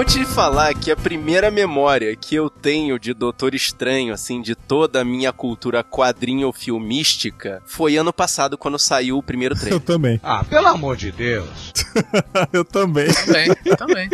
vou te falar que a primeira memória que eu tenho de Doutor Estranho, assim, de toda a minha cultura quadrinho filmística, foi ano passado quando saiu o primeiro trailer. Eu também. Ah, pelo amor de Deus. eu também. Também, eu também.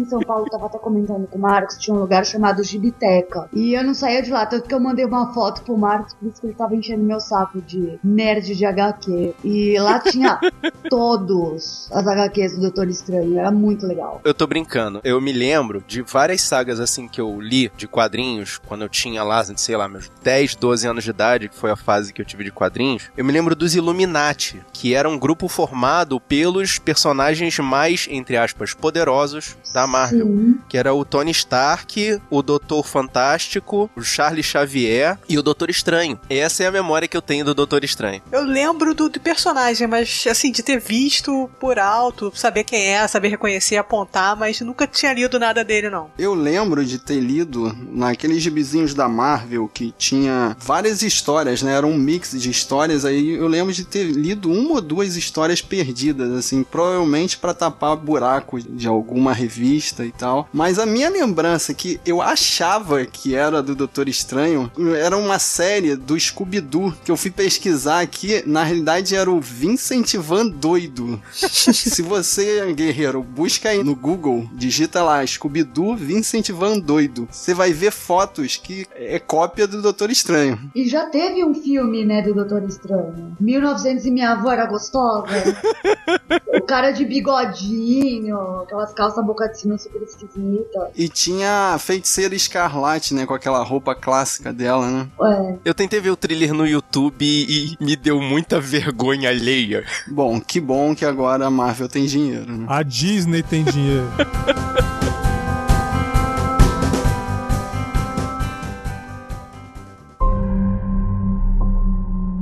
Em São Paulo, tava até comentando com o Marcos, tinha um lugar chamado Gibiteca. E eu não saía de lá, tanto que eu mandei uma foto pro Marcos, por isso que ele tava enchendo meu saco de nerd de HQ. E lá tinha todos as HQs do Doutor Estranho, era muito legal. Eu tô brincando. Eu me lembro de várias sagas assim que eu li de quadrinhos quando eu tinha lá, sei lá, meus 10, 12 anos de idade, que foi a fase que eu tive de quadrinhos. Eu me lembro dos Illuminati, que era um grupo formado pelos personagens mais, entre aspas, poderosos da Marvel, Sim. que era o Tony Stark, o Doutor Fantástico, o Charles Xavier e o Doutor Estranho. Essa é a memória que eu tenho do Doutor Estranho. Eu lembro do, do personagem, mas assim, de ter visto por alto, saber quem é, saber reconhecer, apontar, mas nunca tinha lido nada dele, não. Eu lembro de ter lido naqueles gibizinhos da Marvel que tinha várias histórias, né? Era um mix de histórias. Aí eu lembro de ter lido uma ou duas histórias perdidas, assim, provavelmente para tapar buraco de alguma revista e tal. Mas a minha lembrança que eu achava que era do Doutor Estranho era uma série do Scooby-Doo que eu fui pesquisar aqui. Na realidade era o Vincent Van Doido. Se você, guerreiro, busca aí no Google, digita lá Scooby-Doo Vincent Van Doido. Você vai ver fotos que é cópia do Doutor Estranho. E já teve um filme, né, do Doutor Estranho. 1900 e minha avó era gostosa. cara de bigodinho, aquelas calças boca de sino super esquisitas. E tinha a feiticeira escarlate, né? Com aquela roupa clássica dela, né? É. Eu tentei ver o thriller no YouTube e me deu muita vergonha alheia. Bom, que bom que agora a Marvel tem dinheiro, né? A Disney tem dinheiro.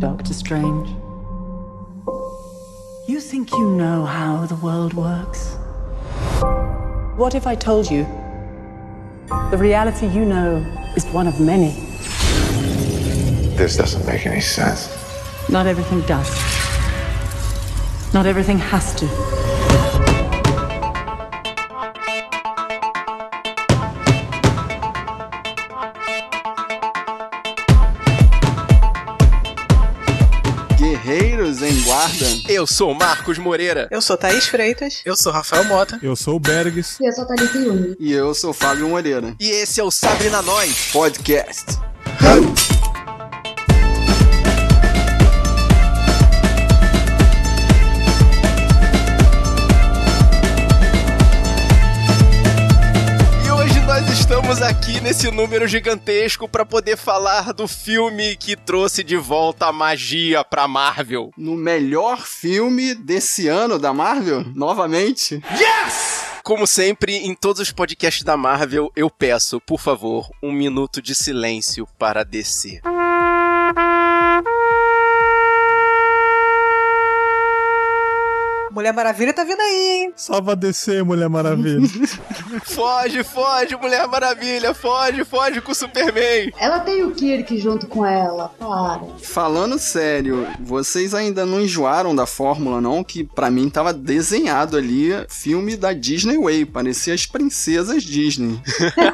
Doctor Strange. You think you know how the world works? What if I told you the reality you know is one of many? This doesn't make any sense. Not everything does. Not everything has to. Eu sou Marcos Moreira. Eu sou Thaís Freitas. Eu sou Rafael Mota. Eu sou o Bergs. E eu sou Thalita Yumi. E eu sou Fábio Moreira. E esse é o Sabrina Nós. Podcast. Estamos aqui nesse número gigantesco para poder falar do filme que trouxe de volta a magia pra Marvel. No melhor filme desse ano da Marvel, novamente. Como sempre, em todos os podcasts da Marvel, eu peço, por favor, um minuto de silêncio para descer. Mulher Maravilha tá vindo aí, hein? Só pra descer, Mulher Maravilha. Foge, foge, Mulher Maravilha, foge, foge com o Superman. Ela tem o Kirk junto com ela, para. Falando sério, vocês ainda não enjoaram da fórmula, não? Que pra mim tava desenhado ali filme da Disney Way. Parecia as princesas Disney.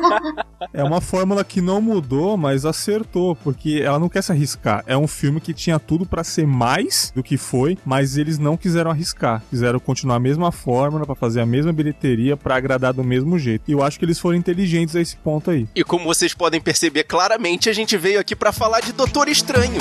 é uma fórmula que não mudou, mas acertou, porque ela não quer se arriscar. É um filme que tinha tudo pra ser mais do que foi, mas eles não quiseram arriscar. Quiseram continuar a mesma fórmula pra fazer a mesma bilheteria pra agradar do mesmo jeito. E eu acho que eles foram inteligentes a esse ponto aí. E como vocês podem perceber claramente, a gente veio aqui pra falar de Doutor Estranho.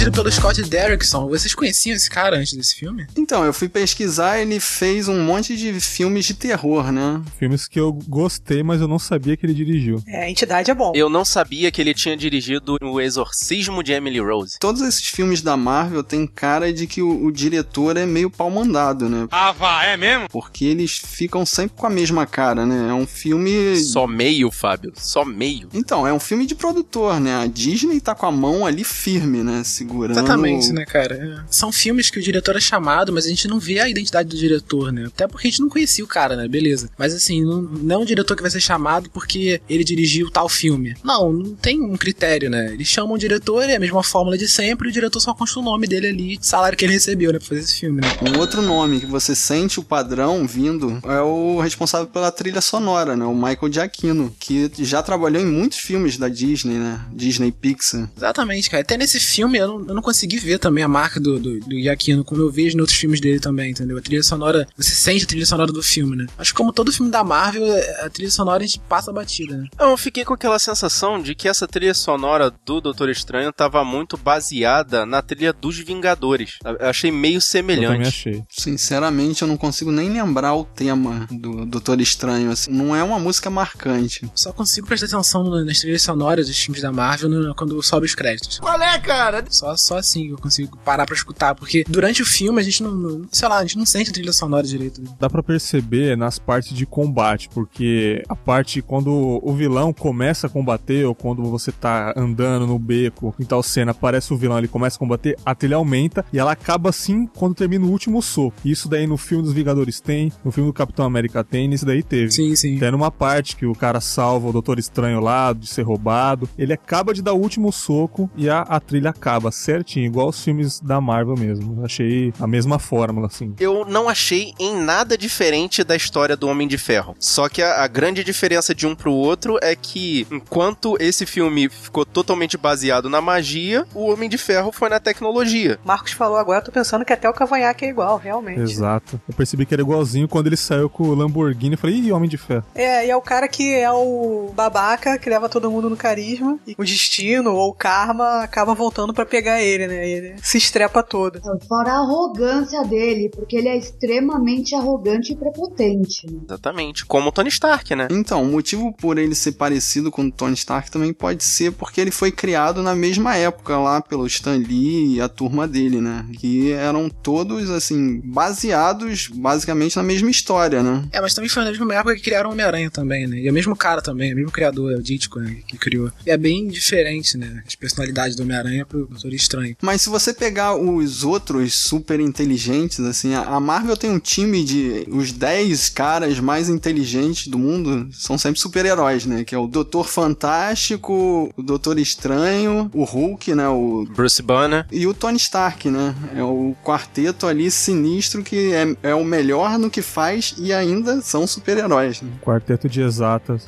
Dirigido pelo Scott Derrickson. Vocês conheciam esse cara antes desse filme? Então, eu fui pesquisar, ele fez um monte de filmes de terror, né? Filmes que eu gostei, mas eu não sabia que ele dirigiu. É, a entidade é bom. Eu não sabia que ele tinha dirigido O Exorcismo de Emily Rose. Todos esses filmes da Marvel têm cara de que o, o diretor é meio pau mandado, né? Ah, vá, é mesmo? Porque eles ficam sempre com a mesma cara, né? É um filme. Só meio, Fábio. Só meio. Então, é um filme de produtor, né? A Disney tá com a mão ali firme, né? Segurando Exatamente. Né, cara? É. São filmes que o diretor é chamado, mas a gente não vê a identidade do diretor, né? Até porque a gente não conhecia o cara, né? Beleza. Mas assim, não, não é um diretor que vai ser chamado porque ele dirigiu tal filme. Não, não tem um critério, né? Eles chamam o diretor, é a mesma fórmula de sempre, e o diretor só consta o nome dele ali, o salário que ele recebeu, né, pra fazer esse filme, né? Um outro nome que você sente o padrão vindo é o responsável pela trilha sonora, né? O Michael Giacchino, que já trabalhou em muitos filmes da Disney, né? Disney Pixar. Exatamente, cara. Até nesse filme eu não, eu não consegui ver também a marca do, do, do Giacchino, como eu vejo em outros filmes dele também, entendeu? A trilha sonora, você sente a trilha sonora do filme, né? Acho que como todo filme da Marvel, a trilha sonora a gente passa a batida, né? Eu fiquei com aquela sensação de que essa trilha sonora do Doutor Estranho tava muito baseada na trilha dos Vingadores. Eu achei meio Eu também semelhante. achei. Sinceramente, eu não consigo nem lembrar o tema do Doutor Estranho, assim. Não é uma música marcante. Só consigo prestar atenção nas trilhas sonoras dos filmes da Marvel quando sobe os créditos. Qual é, cara? Só, só assim eu consigo parar pra escutar, porque durante o filme a gente não, não- sei lá, a gente não sente a trilha sonora direito. Dá pra perceber nas partes de combate, porque a parte quando o vilão começa a combater, ou quando você tá andando no beco, em tal cena, aparece o vilão, ele começa a combater, a trilha aumenta e ela acaba assim quando termina o último soco. Isso daí no filme dos Vingadores tem, no filme do Capitão América tem, nesse daí teve. Sim, sim. Tem numa parte que o cara salva o Doutor Estranho lá de ser roubado. Ele acaba de dar o último soco e a, a trilha acaba certinho, igual os filmes da Marvel mesmo. Achei a mesma fórmula, assim. Eu não achei em nada diferente da história do Homem de Ferro. Só que a, a grande diferença de um pro outro é que, enquanto esse filme ficou totalmente baseado na magia, o Homem de Ferro foi na tecnologia. Marcos falou agora, eu tô pensando que até o cavanhaque é igual, realmente. Exato. Eu percebi que era igualzinho quando ele saiu com o Lamborghini. Eu falei, ih, Homem de Ferro. É, e é o cara que é o babaca que leva todo mundo no carisma. E o destino ou o karma acaba voltando pra pegar ele, né? Ele se estrepa todo. Fora a arrogância dele, porque ele é extremamente arrogante e prepotente. né? Exatamente. Como o Tony Stark, né? Então, o motivo por ele ser parecido com o Tony Stark também pode ser porque ele foi criado na mesma época lá pelo Stan Lee e a turma dele, né? Que eram todos, assim, baseados basicamente na mesma história, né? É, mas também foi na mesma época que criaram o Homem-Aranha também, né? E é o mesmo cara também, é o mesmo criador, é o Dítico, né? Que criou. E é bem diferente, né? As personalidades do Homem-Aranha pro Doutor Estranho. Mas se você pegar os outros super inteligentes, assim, a Marvel tem um time de os 10 caras mais inteligentes do mundo, são sempre super-heróis, né? Que é o Doutor Fantástico, o Doutor Estranho, o Hulk, né? O Bruce Banner. e o Tony Stark, né? É o quarteto ali sinistro que é, é o melhor no que faz e ainda são super-heróis. Né? Quarteto de exatas.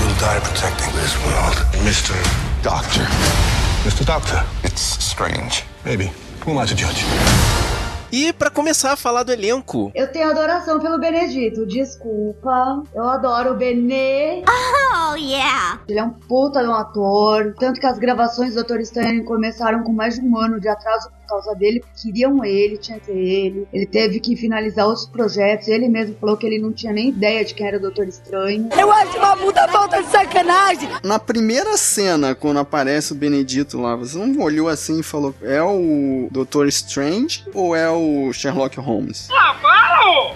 You'll die protecting this world, Mr. Doctor. Mr. Doctor. It's strange. Maybe. Who am I to judge? E pra começar a falar do elenco, Eu tenho adoração pelo Benedito, desculpa. Eu adoro o Benê. Oh, yeah. Ele é um puta de um ator. Tanto que as gravações do Doutor Estranho começaram com mais de um ano de atraso causa dele. Queriam ele, tinha que ser ele. Ele teve que finalizar outros projetos. Ele mesmo falou que ele não tinha nem ideia de quem era o Doutor Estranho. Eu acho uma puta falta de sacanagem. Na primeira cena, quando aparece o Benedito lá, você não olhou assim e falou: é o Doutor Strange ou é o Sherlock Holmes?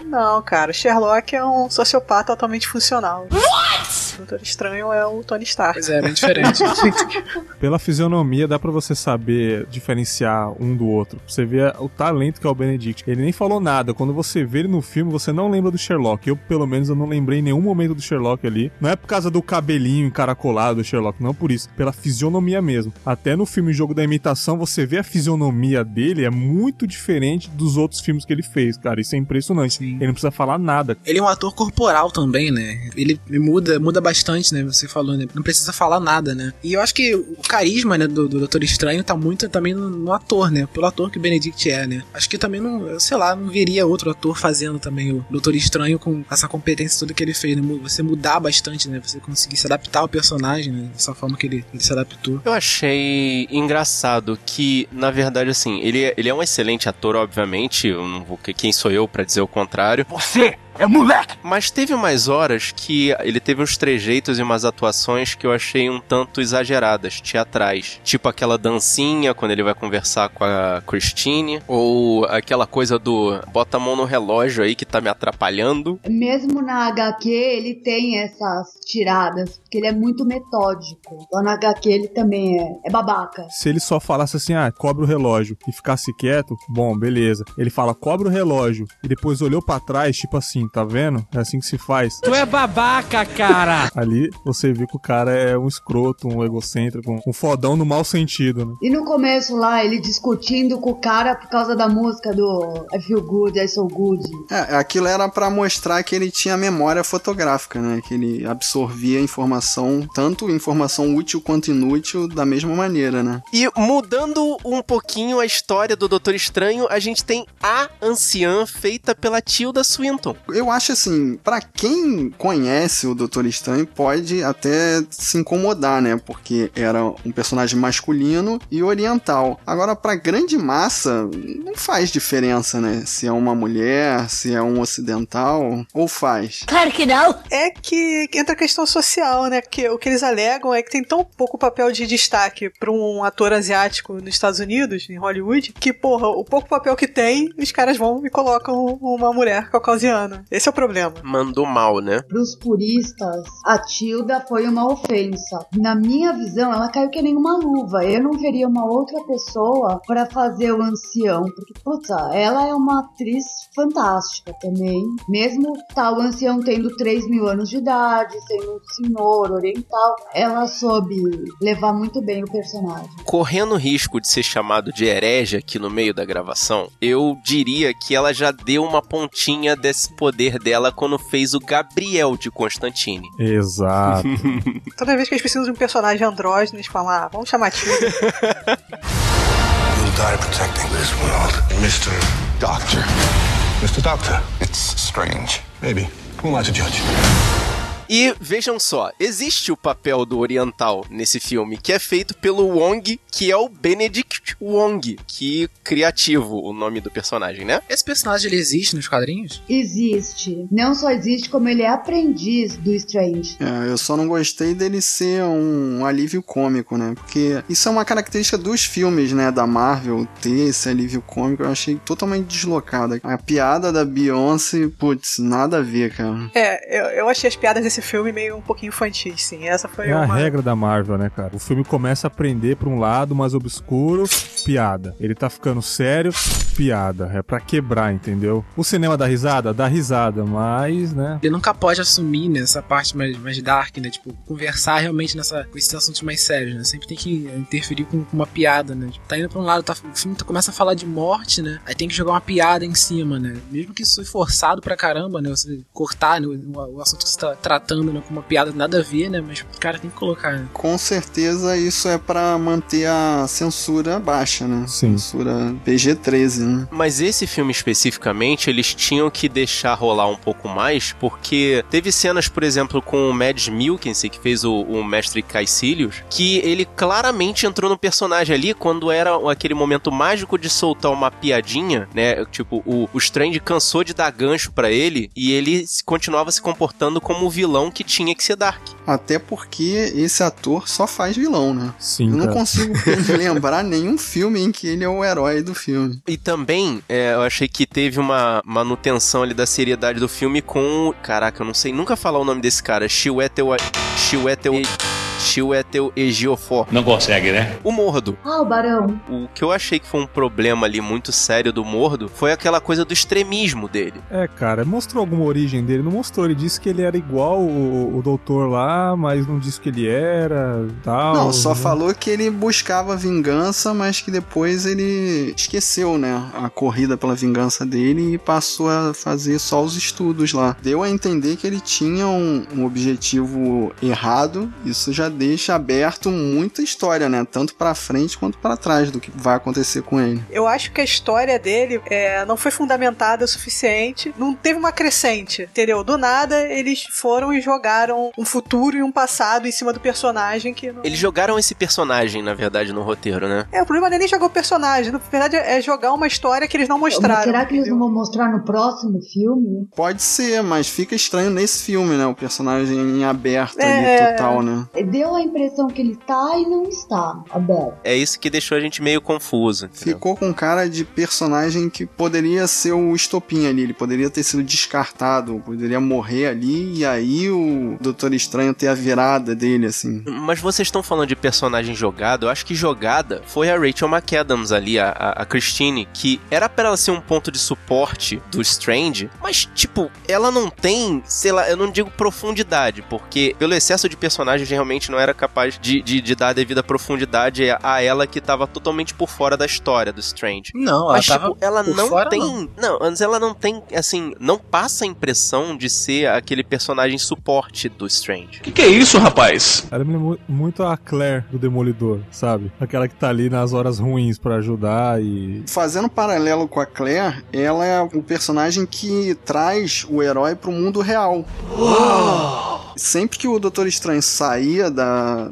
Não, cara, Sherlock é um sociopata altamente funcional. What? O Doutor Estranho é o Tony Stark. Pois é, bem diferente. Pela fisionomia dá pra você saber diferenciar um do outro. Você vê o talento que é o Benedict. Ele nem falou nada. Quando você vê ele no filme, você não lembra do Sherlock. Eu, pelo menos, eu não lembrei em nenhum momento do Sherlock ali. Não é por causa do cabelinho encaracolado do Sherlock, não por isso. Pela fisionomia mesmo. Até no filme Jogo da Imitação, você vê a fisionomia dele é muito diferente dos outros filmes que ele fez, cara. Isso é impressionante. Sim. Ele não precisa falar nada. Ele é um ator corporal também, né? Ele muda, muda bastante, né? Você falou, né? Não precisa falar nada, né? E eu acho que o carisma, né, do, do Doutor Estranho tá muito também no, no ator, né? Pelo ator que o Benedict é, né? Acho que também não, sei lá, não veria outro ator fazendo também o Doutor Estranho com essa competência toda que ele fez, né? Você mudar bastante, né? Você conseguir se adaptar ao personagem, né? Dessa forma que ele, ele se adaptou. eu achei engraçado que, na verdade, assim, ele, é- ele é um excelente ator, obviamente. Eu não vou. Quem sou eu pra dizer o contrário? Você é moleque! Mas teve umas horas que ele teve uns trejeitos e umas atuações que eu achei um tanto exageradas, teatrais. Tipo aquela dancinha quando ele vai conversar com a Christine, ou aquela coisa do bota a mão no relógio aí que tá me atrapalhando. Mesmo na HQ, ele tem essas tiradas, porque ele é muito metódico. Então na HQ ele também é, é babaca. Se ele só falasse assim, ah, cobra o relógio e ficasse quieto, bom, beleza. Ele fala, cobra o relógio e depois olhou pra trás, tipo assim, tá vendo? É assim que se faz. Tu é babaca, cara! Ali você vê que o cara é um escroto, um egocêntrico, um fodão no mau sentido, né? E no começo lá, ele discutindo com o cara por causa da música do I Feel Good, I So Good. É, aquilo era pra mostrar que ele tinha memória fotográfica, né? Que ele absorvia informação, tanto informação útil quanto inútil, da mesma maneira, né? E mudando um pouquinho a história do Doutor Estranho, a gente tem a anciã feita pela Tilda Swinton. Eu acho assim, pra quem conhece o Doutor Estranho, pode até se incomodar, né? Porque era um personagem masculino e oriental. Agora, pra grande massa, não faz diferença, né? Se é uma mulher, se é um ocidental, ou faz. Claro que não. É que entra a questão social, né? Que o que eles alegam é que tem tão pouco papel de destaque pra um ator asiático nos Estados Unidos, em Hollywood, que, porra, o pouco papel que tem, os caras vão e colocam uma mulher caucasiana. Esse é o problema. Mandou mal, né? Pros puristas, a Tilda foi uma ofensa. Na minha visão, ela caiu que nem uma luva. Eu não veria uma outra pessoa pra fazer o ancião. Porque, puta, ela é uma atriz fantástica também. Mesmo tal ancião tendo 3 mil anos de idade, sendo um senhor oriental, ela soube levar muito bem o personagem. Correndo o risco de ser chamado de herege aqui no meio da gravação, eu diria que ela já deu uma pontinha desse poder dela quando fez o Gabriel de Constantine. Exato. Toda vez que eles precisam de um personagem andrógeno, eles falam, ah, vamos chamar a Tilda. You'll die protecting this world. Mr. Doctor. Mr. Doctor. It's strange. Maybe. Who am I to judge? E vejam só, existe o papel do oriental nesse filme, que é feito pelo Wong, que é o Benedict Wong, que criativo o nome do personagem, né? Esse personagem ele existe nos quadrinhos? Existe. Não só existe, como ele é aprendiz do Strange. É, eu só não gostei dele ser um alívio cômico, né? Porque isso é uma característica dos filmes, né? Da Marvel, ter esse alívio cômico, eu achei totalmente deslocado. A piada da Beyoncé, putz, nada a ver, cara. É, eu, eu achei as piadas desse filme meio um pouquinho infantis, sim. Essa foi É a uma. regra da Marvel, né, cara? O filme começa a prender pra um lado, mais obscuro, piada. Ele tá ficando sério, piada. É pra quebrar, entendeu? O cinema dá risada? Dá risada, mas, né? Ele nunca pode assumir nessa parte mais, mais dark, né? Tipo, conversar realmente nessa, com esses assuntos mais sérios, né? Sempre tem que interferir com, com uma piada, né? Tipo, tá indo pra um lado, tá, o filme tá- começa a falar de morte, né? Aí tem que jogar uma piada em cima, né? Mesmo que isso foi forçado pra caramba, né? Você cortar né? o, o assunto que você tá tratando né? com uma piada nada a ver, né? Mas o cara tem que colocar, né? Com certeza isso é pra manter a censura baixa, né? Sim. Censura PG-13, né? Mas esse filme especificamente, eles tinham que deixar rolar um pouco mais, porque teve cenas, por exemplo, com o Mads Mikkelsen, que fez o, o Mestre Caecilius, que ele claramente entrou no personagem ali quando era aquele momento mágico de soltar uma piadinha, né? Tipo, o, o Strange cansou de dar gancho pra ele e ele continuava se comportando como o vilão que tinha que ser Dark. Até porque esse ator só faz vilão, né? Sim, Eu não cara. consigo lembrar nenhum filme em que ele é o herói do filme. E também, é, eu achei que teve uma manutenção ali da seriedade do filme com. o- Caraca, eu não sei nunca falar o nome desse cara. Chiwetel. Chiwetel. Chiwetel Ejiofor. Não consegue, né? O Mordo. Ah, o Barão. O que eu achei que foi um problema ali muito sério do Mordo foi aquela coisa do extremismo dele. É, cara, mostrou alguma origem dele? Não mostrou. Ele disse que ele era igual o, o doutor lá, mas não disse que ele era tal. Não, só né? falou que ele buscava vingança, mas que depois ele esqueceu, né? A corrida pela vingança dele e passou a fazer só os estudos lá. Deu a entender que ele tinha um, um objetivo errado, isso já deixa aberto muita história, né? Tanto pra frente quanto pra trás do que vai acontecer com ele. Eu acho que a história dele é, não foi fundamentada o suficiente, não teve uma crescente, entendeu? Do nada, eles foram e jogaram um futuro e um passado em cima do personagem que não... Eles jogaram esse personagem, na verdade, no roteiro, né? É, o problema não é nem jogar o personagem, na verdade é jogar uma história que eles não Mas mostraram. será que eles entendeu? não vão mostrar no próximo filme? Pode ser, mas fica estranho nesse filme, né? O personagem em aberto É. ali, total, né? Deu a impressão que ele tá e não está aberto. É isso que deixou a gente meio confuso. entendeu? Ficou com cara de personagem que poderia ser o estopim ali, ele poderia ter sido descartado, poderia morrer ali e aí o Doutor Estranho ter a virada dele, assim. Mas vocês estão falando de personagem jogado, eu acho que jogada foi a Rachel McAdams ali, a, a, a Christine, que era pra ela ser um ponto de suporte do Strange, mas, tipo, ela não tem, sei lá, eu não digo profundidade, porque pelo excesso de personagens realmente não era capaz de, de, de dar a devida profundidade a, ela que tava totalmente por fora da história do Strange. Não, ela Mas, tava tipo, ela por não fora, tem. não. Não. antes ela não tem, assim, não passa a impressão de ser aquele personagem suporte do Strange. Que que é isso, rapaz? Ela me lembra muito a Claire do Demolidor, sabe? Aquela que tá ali nas horas ruins pra ajudar e. Fazendo paralelo com a Claire, ela é o personagem que traz o herói pro mundo real. Sempre que o Doutor Estranho saía da,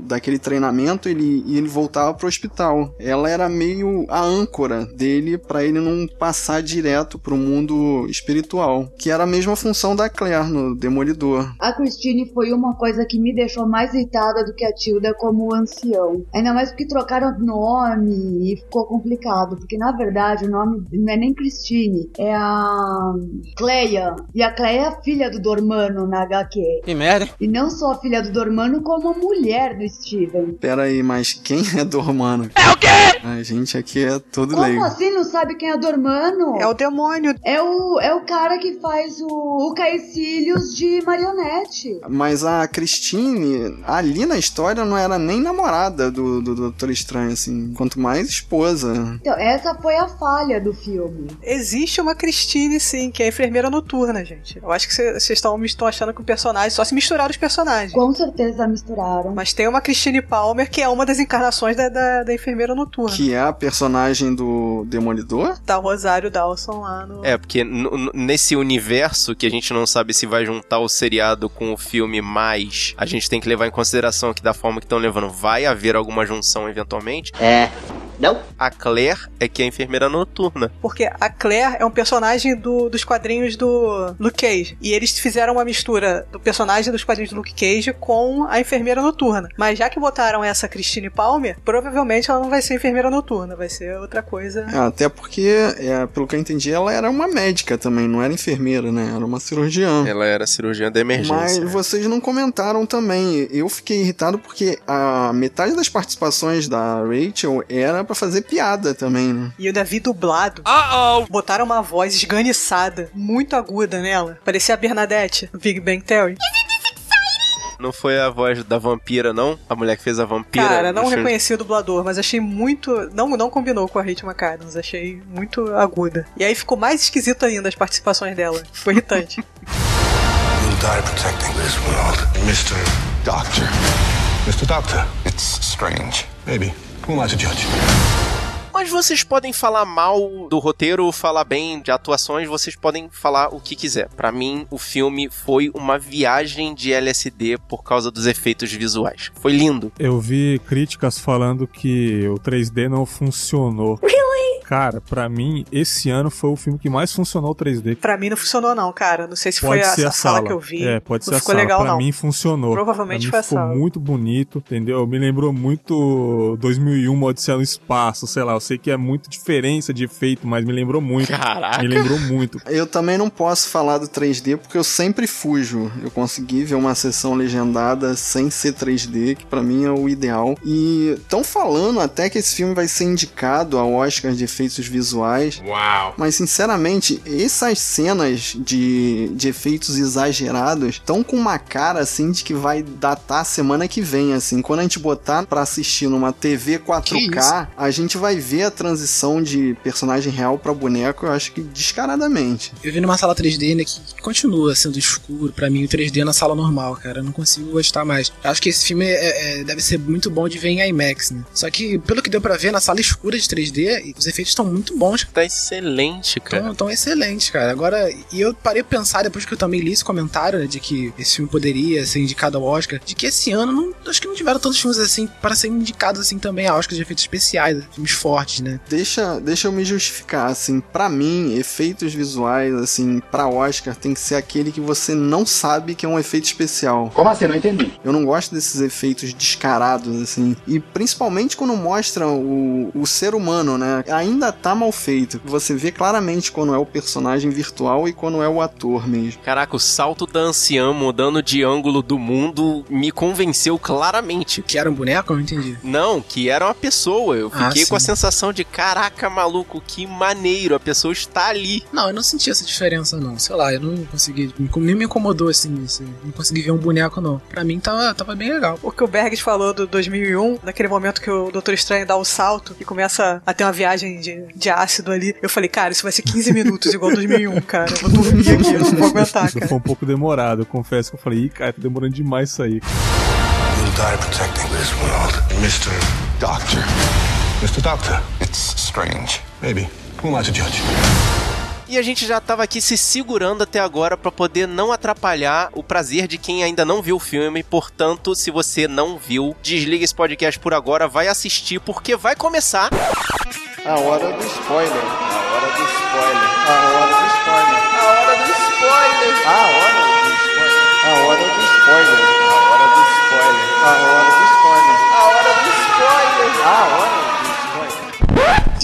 daquele treinamento, ele, ele voltava pro hospital. Ela era meio a âncora dele pra ele não passar direto pro mundo espiritual, que era a mesma função da Claire no Demolidor. A Christine foi uma coisa que me deixou mais irritada do que a Tilda como ancião. Ainda mais porque trocaram nome e ficou complicado. Porque na verdade o nome não é nem Christine, é a Cleia. E a Cleia é a filha do Dormano na HQ. Que merda. E não só a filha do Dormano, como a mulher do Steven. Pera aí, mas quem é Dormano? É o quê? A gente aqui é todo Como leigo. assim não sabe quem é Dormano? É o demônio. É o, é o cara que faz o, o Caecilius de marionete. Mas a Christine, ali na história, não era nem namorada do, do Doutor Estranho, assim. Quanto mais esposa. Então, essa foi a falha do filme. Existe uma Christine, sim, que é a enfermeira noturna, gente. Eu acho que vocês estão achando que o personagem só se misturaram os personagens. Com certeza misturaram. Mas tem uma Christine Palmer que é uma das encarnações da, da, da enfermeira noturna. Que é a personagem do Demolidor? Tá o Rosário Dawson lá no. É, porque nesse universo que a gente não sabe se vai juntar o seriado com o filme, mas a gente tem que levar em consideração que da forma que estão levando, vai haver alguma junção eventualmente. É. Não? A Claire é que é a enfermeira noturna. Porque a Claire é um personagem do- dos quadrinhos do Luke Cage. E eles fizeram uma mistura do personagem dos quadrinhos do Luke Cage com a enfermeira noturna. Mas já que botaram essa Christine Palmer, provavelmente ela não vai ser enfermeira noturna, vai ser outra coisa. É, até porque, é, pelo que eu entendi, ela era uma médica também, não era enfermeira, né? Era uma cirurgiã. Ela era cirurgiã da Mas emergência. vocês não comentaram também. Eu fiquei irritado porque a metade das participações da Rachel era pra fazer piada também, né? E eu ainda vi dublado. Botaram uma voz esganiçada, muito aguda nela. Parecia a Bernadette, do Big Bang Theory. Não foi a voz da vampira, não? A mulher que fez a vampira. Cara, não reconheci o dublador, mas achei muito. Não, não combinou com a Rachel McAdams, achei muito aguda. E aí ficou mais esquisito ainda as participações dela. Foi irritante. Die protecting this world. Mr. Doctor. Mr. Doctor. It's strange. Maybe. Mas vocês podem falar mal do roteiro, falar bem de atuações, vocês podem falar o que quiser. Pra mim, o filme foi uma viagem de LSD por causa dos efeitos visuais. Foi lindo. Eu vi críticas falando que o 3D não funcionou. Cara, pra mim, esse ano foi o filme que mais funcionou o 3D. pra mim não funcionou, não, cara. Não sei se Pode foi a, ser a a sala que eu vi. É, pode não ser a ficou sala. legal, pra não. mim funcionou. Provavelmente pra foi a mim ficou sala. muito bonito, entendeu? Me lembrou muito 2001, uma Odisseia no Espaço, sei lá. Eu sei que é muito diferença de efeito, mas me lembrou muito. Caraca. Me lembrou muito. Eu também não posso falar do 3D porque eu sempre fujo. Eu consegui ver uma sessão legendada sem ser 3D, que pra mim é o ideal. E estão falando até que esse filme vai ser indicado ao Oscar de efeitos visuais. Uau. Mas, sinceramente, essas cenas de, de efeitos exagerados estão com uma cara, assim, de que vai datar semana que vem, assim. Quando a gente botar pra assistir numa TV 4K, a gente vai ver a transição de personagem real pra boneco, eu acho que descaradamente. Eu vi numa sala 3D, né, que continua sendo escuro pra mim o 3D na sala normal, cara. Eu não consigo gostar mais. Eu acho que esse filme é- é- deve ser muito bom de ver em IMAX, né? Só que, pelo que deu pra ver na sala escura de 3D, os efeitos estão muito bons. Tá excelente, cara. Tão, tão excelentes, cara. Agora, e eu parei pra pensar, depois que eu também li esse comentário, né, de que esse filme poderia ser indicado ao Oscar, de que esse ano, não, acho que não tiveram tantos filmes assim para serem indicados assim também a Oscar de efeitos especiais, filmes fortes, né? Deixa, deixa eu me justificar, assim, pra mim, efeitos visuais, assim, pra Oscar tem que ser aquele que você não sabe que é um efeito especial. Como assim? Não entendi. Eu não gosto desses efeitos descarados, assim. E principalmente quando mostram o, o ser humano, né? Ainda tá mal feito. Você vê claramente quando é o personagem virtual e quando é o ator mesmo. Caraca, o salto da anciã mudando de ângulo do mundo me convenceu claramente. Que era um boneco? Eu não entendi. Não, que era uma pessoa. Eu Ah, fiquei com a sensação de caraca, maluco, que maneiro. A pessoa está ali. Não, eu não senti essa diferença, não. Sei lá, eu não consegui. Nem me incomodou assim, assim. Não consegui ver um boneco, não. Pra mim tava, tava bem legal. O que o Bergs falou do 2001, naquele momento que o Doutor Estranho dá o salto e começa a ter uma viagem de, de ácido ali, eu falei, cara, isso vai ser 15 minutos igual 2001, cara. Eu vou dormir aqui, eu não vou aguentar, Foi cara. um pouco demorado, eu confesso que eu falei, ih, cara, tá demorando demais isso aí. You'll die protecting this world. Mr. Doctor. Mr. Doctor. It's strange. Maybe. Who am I to judge? E a gente já tava aqui se segurando até agora pra poder não atrapalhar o prazer de quem ainda não viu o filme. Portanto, se você não viu, desliga esse podcast por agora, vai assistir porque vai começar. A hora do spoiler. A hora do spoiler. A hora do spoiler. A hora do spoiler. A hora do spoiler. A hora do spoiler. A hora do spoiler. A hora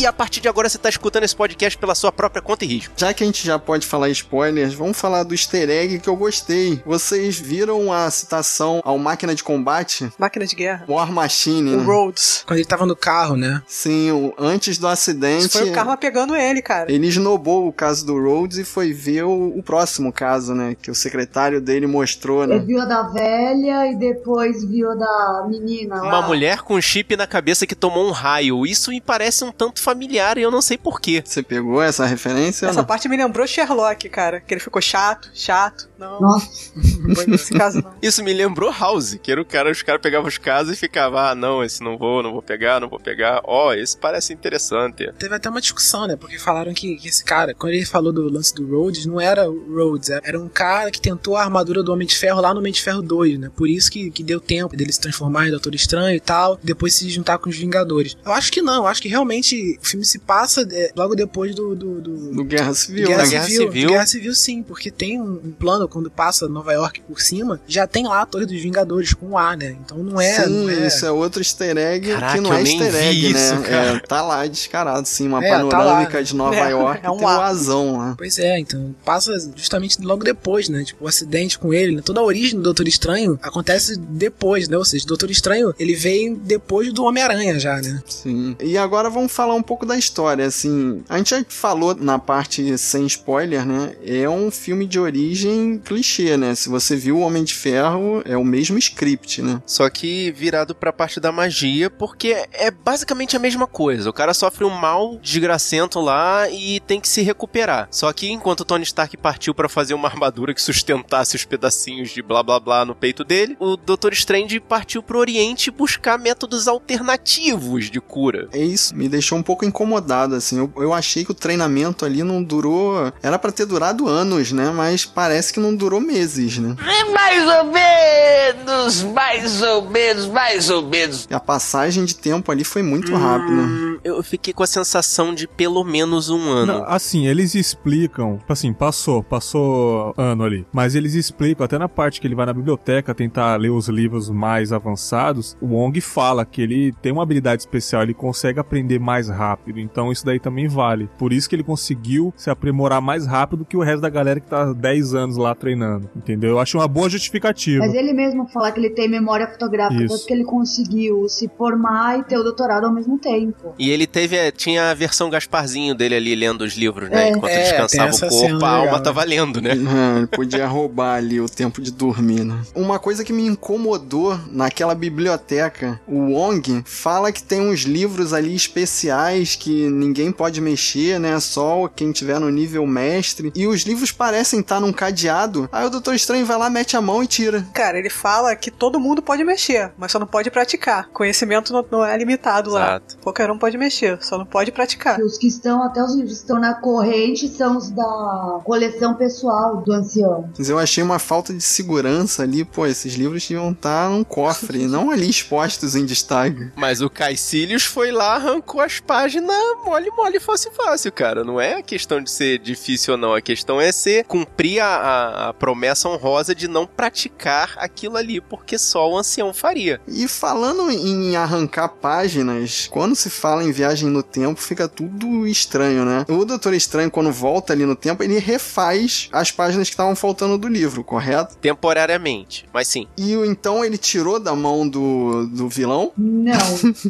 a partir de agora você tá escutando esse podcast pela sua própria conta e risco. Já que a gente já pode falar spoilers, vamos falar do easter egg que eu gostei. Vocês viram a citação ao máquina de combate? Máquina de guerra. War Machine. O né? Rhodes. Quando ele tava no carro, né? Sim, o- antes do acidente. Isso foi o karma pegando ele, cara. Ele esnobou o caso do Rhodes e foi ver o, o próximo caso, né? Que o secretário dele mostrou, Ele né? viu a da velha e depois viu a da menina lá. Uma mulher com chip na cabeça que tomou um raio. Isso me parece um tanto familiar e eu não sei porquê. Você pegou essa referência? Essa parte me lembrou Sherlock, cara. Que ele ficou chato, chato. Não, Nossa, não foi nesse caso, não. Isso me lembrou House, que era o cara, os caras pegavam os casos e ficavam, ah, não, esse não vou, não vou pegar, não vou pegar. Ó, esse parece interessante. Teve até uma discussão, né? Porque falaram que, que esse cara, quando ele falou do lance do Rhodes, não era o Rhodes, era um cara que tentou a armadura do Homem de Ferro lá no Homem de Ferro 2, né? Por isso que, que deu tempo dele se transformar em Doutor Estranho e tal, depois se juntar com os Vingadores. Eu acho que não, eu acho que realmente o filme se passa é, logo depois do. do, do- Do Guerra Civil, Guerra, né? Guerra Civil, Civil. de Guerra Civil, sim, porque tem um, um plano quando passa Nova York por cima, já tem lá a Torre dos Vingadores com o A, né? Então não é. Sim, não é... isso é outro easter egg Caraca, que não é easter egg, isso, né? cara. É, tá lá descarado, sim, uma É, tá panorâmica lá. de Nova É, York é um tem o A. azão lá. Pois é, então passa justamente logo depois, né? Tipo, o acidente com ele, né? Toda a origem do Doutor Estranho acontece depois, né? Ou seja, o Doutor Estranho, ele veio depois do Homem-Aranha já, né? Sim. E agora vamos falar um pouco da história, assim. A gente já falou na parte sem spoiler, né? É um filme de origem clichê, né? Se você viu o Homem de Ferro, é o mesmo script, né? Só que virado pra parte da magia, porque é basicamente a mesma coisa. O cara sofre um mal desgracento lá e tem que se recuperar. Só que enquanto o Tony Stark partiu pra fazer uma armadura que sustentasse os pedacinhos de blá blá blá no peito dele, o Doutor Strange partiu pro Oriente buscar métodos alternativos de cura. É isso, me deixou um pouco incomodado, assim. Eu, eu achei que o treinamento ali não durou. Era pra ter durado anos, né? Mas parece que não durou meses, né? Mais ou menos, mais ou menos, mais ou menos. E a passagem de tempo ali foi muito rápida. Hum, eu fiquei com a sensação de pelo menos um ano. Não, assim, eles explicam, assim, passou, passou ano ali, mas eles explicam, até na parte que ele vai na biblioteca tentar ler os livros mais avançados, o Wong fala que ele tem uma habilidade especial, ele consegue aprender mais rápido, então isso daí também vale. Por isso que ele conseguiu se aprimorar mais rápido que o resto da galera que tá há 10 anos lá treinando, entendeu? Eu acho uma boa justificativa. Mas ele mesmo fala que ele tem memória fotográfica, Isso. tanto que ele conseguiu se formar e ter o doutorado ao mesmo tempo. E ele teve, é, tinha a versão Gasparzinho dele ali lendo os livros, né? É. Enquanto É, descansava o corpo, a alma legal, tava lendo, né? Ah, ele podia roubar ali o tempo de dormir, né? Uma coisa que me incomodou naquela biblioteca, o Wong fala que tem uns livros ali especiais que ninguém pode mexer, né? Só quem tiver no nível mestre. E os livros parecem estar num cadeado. Aí o Doutor Estranho vai lá, mete a mão e tira. Cara, ele fala que todo mundo pode mexer, mas só não pode praticar. Conhecimento não, não é limitado lá. Exato. Qualquer um pode mexer, só não pode praticar. E os que estão, até os livros que estão na corrente, são os da coleção pessoal do ancião. Mas eu achei uma falta de segurança ali. Pô, esses livros deviam estar num cofre, não ali expostos em destaque. Mas o Caecilius foi lá, arrancou as páginas mole, mole, fácil, fácil, cara. Não é a questão de ser difícil ou não. A questão é ser cumprir a, a- a promessa honrosa de não praticar aquilo ali, porque só o ancião faria. E falando em arrancar páginas, quando se fala em viagem no tempo, fica tudo estranho, né? O Doutor Estranho, quando volta ali no tempo, ele refaz as páginas que estavam faltando do livro, correto? Temporariamente. Mas sim. E o- então ele tirou da mão do, do vilão? Não.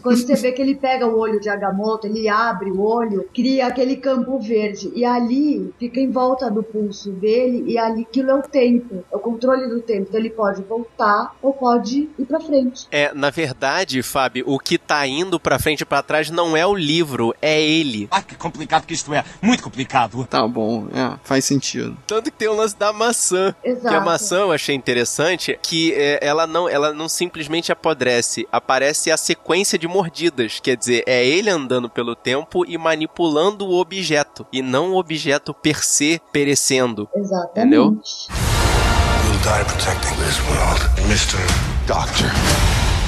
Quando você vê que ele pega o olho de Agamotto, ele abre o olho, cria aquele campo verde. E ali fica em volta do pulso dele, e ali aquilo é o tempo. É o controle do tempo. Então ele pode voltar ou pode ir pra frente. É, na verdade, Fábio, o que tá indo pra frente e pra trás não é o livro, é ele. Ah, que complicado que isto é. Muito complicado. Tá bom, é, faz sentido. Tanto que tem o lance da maçã. Exato. Que a maçã eu achei interessante que é, ela não ela não simplesmente apodrece, aparece a sequência de mordidas, quer dizer, é ele andando pelo tempo e manipulando o objeto e não o objeto per se perecendo. Exatamente. Entendeu? You'll die protecting this world. Mr. Doctor.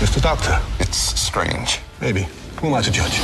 Mr. Doctor. It's strange. Maybe. Who am I to judge?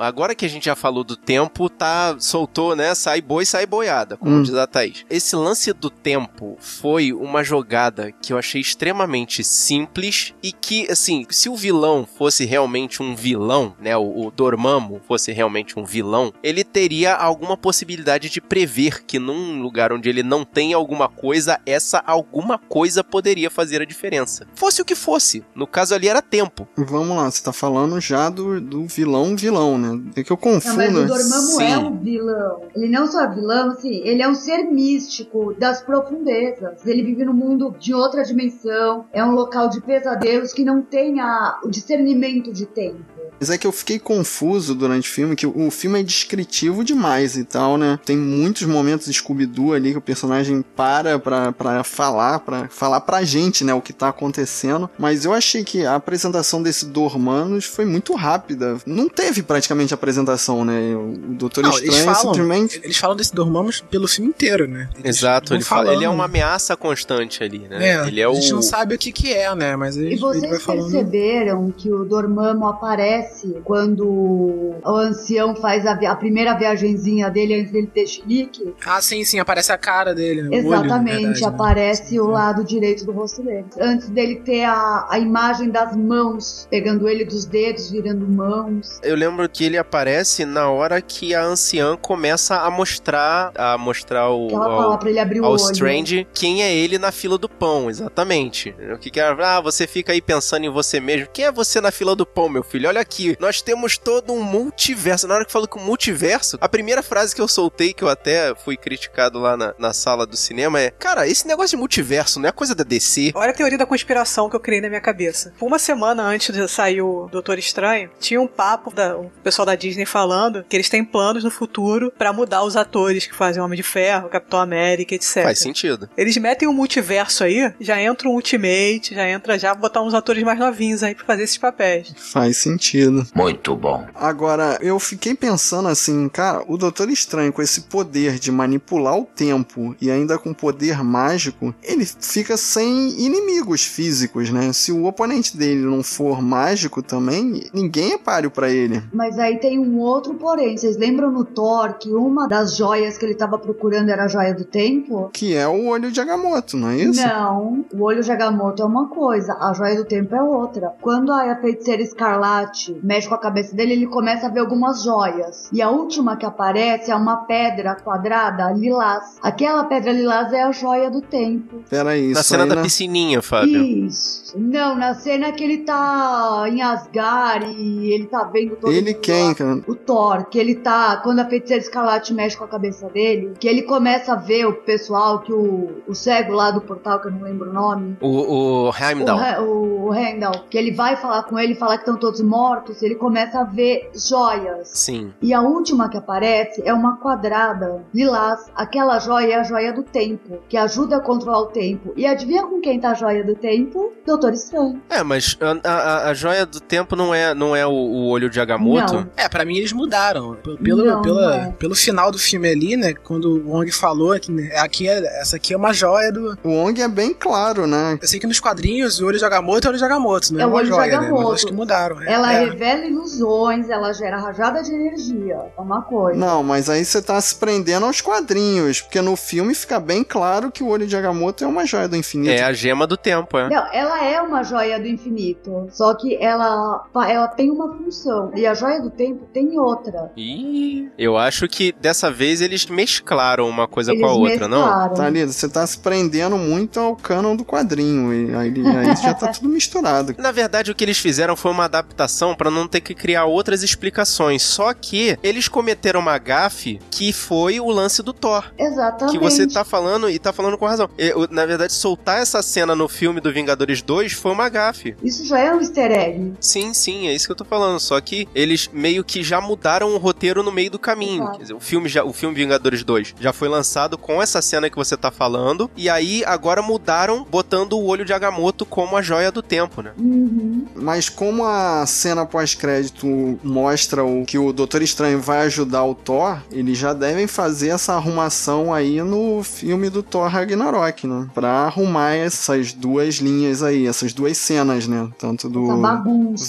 Agora que a gente já falou do tempo, tá soltou, né? Sai boi, sai boiada, como diz a Thaís. Esse lance do tempo foi uma jogada que eu achei extremamente simples e que, assim, se o vilão fosse realmente um vilão, né? O, o Dormammu fosse realmente um vilão, ele teria alguma possibilidade de prever que num lugar onde ele não tem alguma coisa, essa alguma coisa poderia fazer a diferença. Fosse o que fosse. No caso ali era tempo. Vamos lá, você tá falando já do, do vilão vilão, né? É que eu Não, mas confundo. o Dormammu Sim. é um vilão. Ele não só é vilão, assim, ele é um ser místico das profundezas. Ele vive num mundo de outra dimensão. É um local de pesadelos que não tem a, o discernimento de tempo. Mas é que eu fiquei confuso durante o filme, que o filme é descritivo demais e tal, né? Tem muitos momentos Scooby-Doo ali que o personagem para pra, pra falar, pra falar pra gente, né, o que tá acontecendo. Mas eu achei que a apresentação desse Dormanos foi muito rápida. Não teve praticamente apresentação, né? O Doutor Não, eles Estranho falam, simplesmente... eles falam desse Dormammu pelo filme inteiro, né? Eles Exato, ele, fala, ele é uma ameaça constante ali, né? É, ele é a o. gente não sabe o que que é, né? Mas ele, E ele vai vocês falando. perceberam que o Dormammu aparece quando o ancião faz a, a primeira viagenzinha dele antes dele ter chilique? Ah, sim, sim, aparece a cara dele. né? O olho, Exatamente, verdade, né? aparece o lado direito do rosto dele. Antes dele ter a, a imagem das mãos, pegando ele dos dedos, virando mãos. Eu lembro que ele aparece na hora que a anciã começa a mostrar a mostrar o Que ela fala ao, pra ele abrir o olho. Strange quem é ele na fila do pão, exatamente. O que que é? Ah, você fica aí pensando em você mesmo. Quem é você na fila do pão, meu filho? Olha aqui, nós temos todo um multiverso. Na hora que eu falo com multiverso, a primeira frase que eu soltei, que eu até fui criticado lá na, na sala do cinema, é: Cara, esse negócio de multiverso não é coisa da DC. Olha a teoria da conspiração que eu criei na minha cabeça. Uma semana antes de sair o Doutor Estranho, tinha um papo da o pessoal da Disney falando que eles têm planos no futuro pra mudar os atores que fazem Homem de Ferro, Capitão América, etc. Faz sentido. Eles metem um multiverso aí, já entra um Ultimate, já entra já botar uns atores mais novinhos aí pra fazer esses papéis. Faz sentido. Muito bom. Agora, eu fiquei pensando assim, cara, o Doutor Estranho com esse poder de manipular o tempo e ainda com poder mágico, ele fica sem inimigos físicos, né? Se o oponente dele não for mágico também, ninguém é páreo pra ele. Mas aí tem um outro porém. Vocês lembram no Thor que uma das joias que ele tava procurando era a joia do tempo? Que é o olho de Agamotto, não é isso? Não, o olho de Agamotto é uma coisa, a joia do tempo é outra. Quando a feiticeira escarlate mexe com a cabeça dele, ele começa a ver algumas joias. E a última que aparece é uma pedra quadrada lilás. Aquela pedra lilás é a joia do tempo. Peraí, Na isso cena aí, da né? piscininha, Fábio. Isso. Não, na cena que ele tá em Asgard e ele tá vendo todo Ele mundo quem, lá. cara? O Thor, que ele tá. Quando a feiticeira escarlate mexe com a cabeça dele, que ele começa a ver o pessoal, que o, o cego lá do portal, que eu não lembro o nome. O, o O, Heimdall. Ra- o, o Randall, que ele vai falar com ele, falar que estão todos mortos, ele começa a ver joias. Sim. E a última que aparece é uma quadrada lilás. Aquela joia é a joia do tempo, que ajuda a controlar o tempo. E adivinha com quem tá a joia do tempo? Doutor Estranho. É, mas a, a- a joia do tempo não é, não é o, o olho de Agamotto? Não. É, pra mim eles mudaram. Pelo, Não, pela, não. pelo final do filme ali, né? Quando o Wong falou que né, aqui é, essa aqui é uma joia do. O Ong é bem claro, né? Eu sei que nos quadrinhos o olho de Agamotto é o olho de Agamotto, não é, É o uma olho de joia, né? Mas Agamotto. acho que mudaram. é. Ela é. Revela ilusões, ela gera rajada de energia. É uma coisa. Não, mas aí você tá se prendendo aos quadrinhos, porque no filme fica bem claro que o olho de Agamotto é uma joia do infinito. É a gema do tempo, é. Não, ela é uma joia do infinito. Só que ela, ela tem uma função. E a joia do tempo tem outra. Ih, eu acho que dessa vez eles mesclaram uma coisa com a Eles outra, não? mesclaram. Tá ali, você tá se prendendo muito ao canon do quadrinho. E aí, aí já tá tudo misturado. Na verdade, o que eles fizeram foi uma adaptação pra não ter que criar outras explicações. Só que eles cometeram uma gafe que foi o lance do Thor. Exatamente. Que você tá falando e tá falando com razão. Eu, na verdade, soltar essa cena no filme do Vingadores 2 foi uma gafe. Isso já é um easter egg. Sim, sim, é isso que eu tô falando. Só que eles meio que já mudaram o roteiro no meio do caminho. Exato. Quer dizer, o filme, já, o filme Vingadores 2 já foi lançado com essa cena que você tá falando. E aí agora mudaram botando o olho de Agamotto como a joia do tempo, né? Uhum. Mas como a cena pós-crédito mostra o que o Doutor Estranho vai ajudar o Thor, eles já devem fazer essa arrumação aí no filme do Thor Ragnarok, né? Pra arrumar essas duas linhas aí, essas duas cenas, né? Tanto do.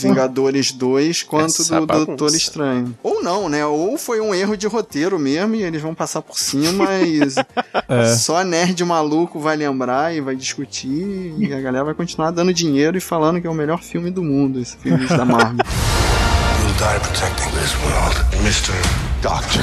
Vingadores 2 quanto Essa do bagunça. Doutor Estranho. Ou não, né? Ou foi um erro de roteiro mesmo e eles vão passar por cima e É. só nerd maluco vai lembrar e vai discutir e a galera vai continuar dando dinheiro e falando que é o melhor filme do mundo, esse filme da Marvel. You'll die protecting this world. Mr. Doctor.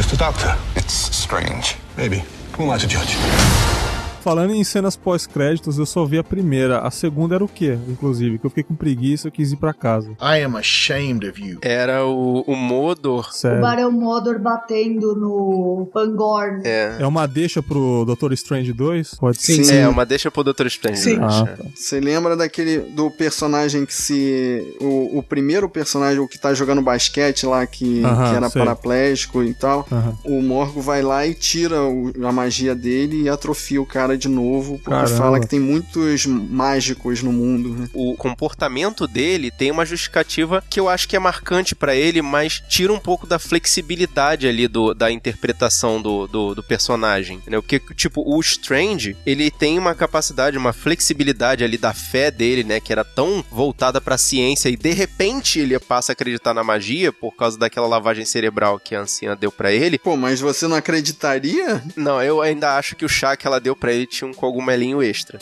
Mr. Doctor. It's strange. Maybe. Who am I to judge? Falando em cenas pós-créditos, eu só vi a primeira. A segunda era o quê, inclusive? Que eu fiquei com preguiça e eu quis ir pra casa. I am ashamed of you. Era o, o Modor. O Sério. Barão Modor batendo no Pangorn. É. É uma deixa pro Doutor Strange 2? Pode Sim, ser. É, uma deixa pro Doutor Strange. Sim. Ah, tá. Você lembra daquele do personagem que se. O, o primeiro personagem, o que tá jogando basquete lá, que, Aham, que era sei. paraplégico e tal. Aham. O Morgo vai lá e tira o- a magia dele e atrofia o cara de novo, porque Caramba. fala que tem muitos mágicos no mundo, né? o comportamento dele tem uma justificativa que eu acho que é marcante pra ele, mas tira um pouco da flexibilidade ali do, da interpretação do, do, do personagem, entendeu? Porque, tipo, o Strange, ele tem uma capacidade, uma flexibilidade ali da fé dele, né, que era tão voltada pra ciência e de repente ele passa a acreditar na magia por causa daquela lavagem cerebral que a anciã deu pra ele. Pô, mas você não acreditaria? Não, eu ainda acho que o chá que ela deu pra ele tinha um cogumelinho extra.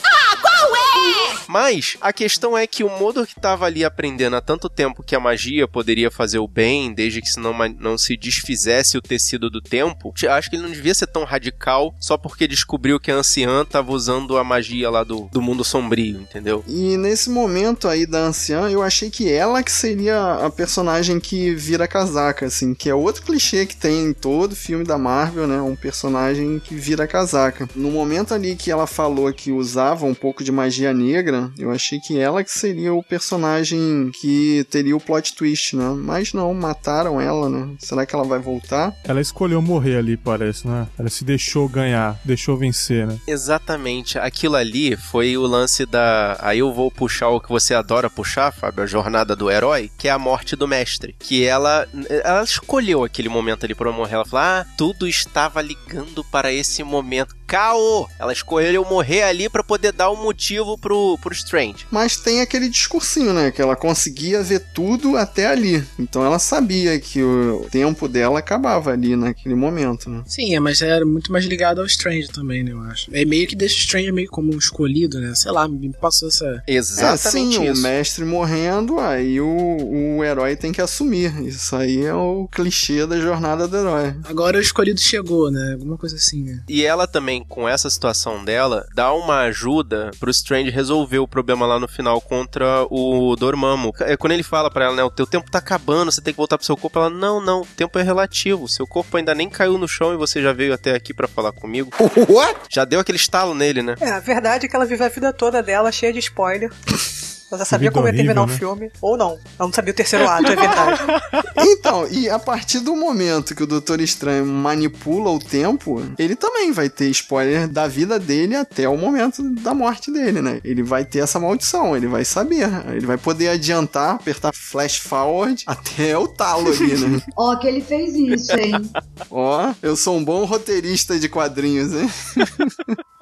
Mas a questão é que o Modor que tava ali aprendendo há tanto tempo que a magia poderia fazer o bem, desde que se não, não se desfizesse o tecido do tempo, acho que ele não devia ser tão radical só porque descobriu que a anciã tava usando a magia lá do, do mundo sombrio, entendeu? E nesse momento aí da anciã, eu achei que ela que seria a personagem que vira casaca, assim, que é outro clichê que tem em todo filme da Marvel, né? Um personagem que vira casaca. No momento ali que ela falou que usava um pouco de magia negra, eu achei que ela que seria o personagem que teria o plot twist, né? Mas não, mataram ela, né? Será que ela vai voltar? Ela escolheu morrer ali, parece, né? Ela se deixou ganhar, deixou vencer, né? Exatamente. Aquilo ali foi o lance da. Aí eu vou puxar o que você adora puxar, Fábio, a jornada do herói, que é a morte do mestre. Que ela. Ela escolheu aquele momento ali pra morrer. Ela falou: Ah, tudo estava ligando para esse momento. Caô! Ela escolheu morrer ali pra poder dar o motivo pro, pro pro Strange. Mas tem aquele discursinho, né? Que ela conseguia ver tudo até ali. Então ela sabia que o tempo dela acabava ali naquele momento, né? Sim, é, mas era muito mais ligado ao Strange também, né, eu acho. É meio que deixa o Strange meio como escolhido, né? Sei lá, me passou essa... Exatamente é, sim, isso. o mestre morrendo, aí o, o herói tem que assumir. Isso aí é o clichê da jornada do herói. Agora o escolhido chegou, né? Alguma coisa assim, né? E ela também, com essa situação dela, dá uma ajuda pro Strange resolver o problema lá no final contra o Dormammu. É quando ele fala pra ela, né, o teu tempo tá acabando, você tem que voltar pro seu corpo. Ela, não, não, o tempo é relativo. Seu corpo ainda nem caiu no chão e você já veio até aqui pra falar comigo. What? Já deu aquele estalo nele, né? É, a verdade é que ela vive a vida toda dela cheia de spoiler. Ela já sabia como ia terminar horrível, o né? filme. Ou não. Ela não sabia o terceiro ato, é verdade. Então, e a partir do momento que o Doutor Estranho manipula o tempo, ele também vai ter spoiler da vida dele até o momento da morte dele, né? Ele vai ter essa maldição, ele vai saber. Ele vai poder adiantar, apertar flash forward até o talo ali, né? Ó, que ele fez isso, hein? Ó, eu sou um bom roteirista de quadrinhos, hein?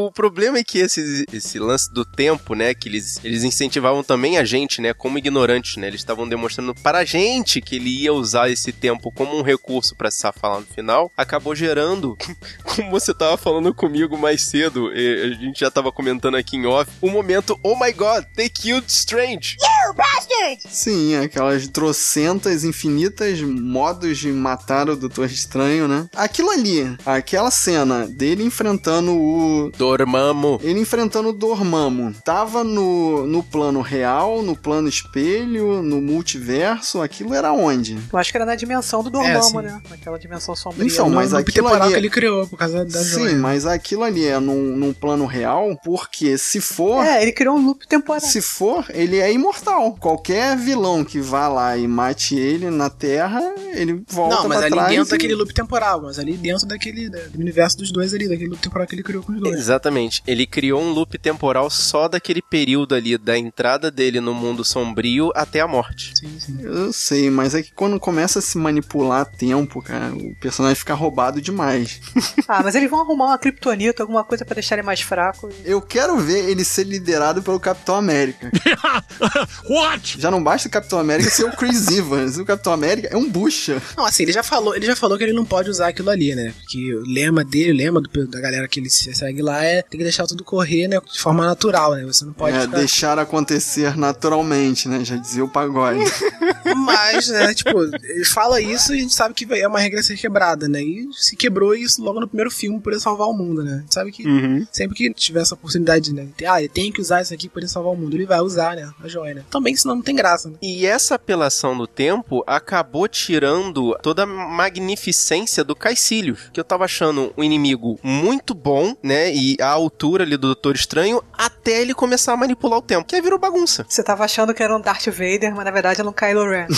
O problema é que esse, esse lance do tempo, né, que eles, eles incentivavam também a gente, né, como ignorantes, né, eles estavam demonstrando para a gente que ele ia usar esse tempo como um recurso para se safar lá no final, acabou gerando, como você tava falando comigo mais cedo, a gente já tava comentando aqui em off, o momento, oh my god, they killed Strange. You bastard! Sim, aquelas trocentas, infinitas modos de matar o Doutor Estranho, né? Aquilo ali, aquela cena dele enfrentando o Dormammu. Ele enfrentando o Dormammu. Tava no, no plano real, no plano espelho, no multiverso. Aquilo era onde? Eu acho que era na dimensão do É, Dormammu, sim. né? Naquela dimensão sombria. Então, No- mas no aquilo temporal ali- que ele criou, por causa da Sim, joia. mas aquilo ali é num, num plano real, porque se for. É, ele criou um loop temporal. Se for, ele é imortal. Qualquer vilão que vá lá e mate ele na Terra, ele volta Não, mas pra ali trás. dentro e- daquele loop temporal, mas ali dentro daquele da- do universo dos dois ali, daquele loop temporal que ele criou com os dois. Exatamente. Ele criou um loop temporal só daquele período ali, da entrada dele no mundo sombrio até a morte. Sim, sim. Eu sei, mas é que quando começa a se manipular tempo, cara, o personagem fica roubado demais. Ah, mas eles vão arrumar uma kryptonita, alguma coisa pra deixar ele mais fraco. Eu quero ver ele ser liderado pelo Capitão América. What? Já não basta o Capitão América ser o Chris Evans. O Capitão América é um bucha. Não, assim, ele já falou, ele já falou que ele não pode usar aquilo ali, né? Que o lema dele, o lema do- da galera que ele se segue lá é tem que deixar tudo correr, né? De forma natural, né? Você não pode é, ficar... deixar acontecer naturalmente, né? Já dizia o pagode. Mas, né, tipo, ele fala isso e a gente sabe que é uma regra a ser quebrada, né? E se quebrou isso logo no primeiro filme por ele salvar o mundo, né? A gente sabe que sempre que tiver essa oportunidade, né? Ah, ele tem que usar isso aqui pra ele salvar o mundo, ele vai usar, né? A joia, né? Também, senão não tem graça, né? E essa apelação do tempo acabou tirando toda a magnificência do Caecilius, que eu tava achando um inimigo muito bom, né? E a altura ali do Doutor Estranho, até ele começar a manipular o tempo, que aí virou bagunça. Você tava achando que era um Darth Vader, mas na verdade era um Kylo Ren.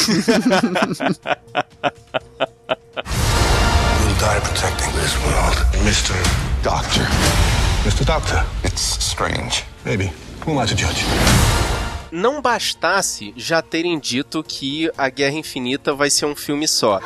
You'll die protecting this world. Mr. Doctor. Mr. Doctor. It's strange. Maybe. Who am I to judge? Não bastasse já terem dito que a Guerra Infinita vai ser um filme só.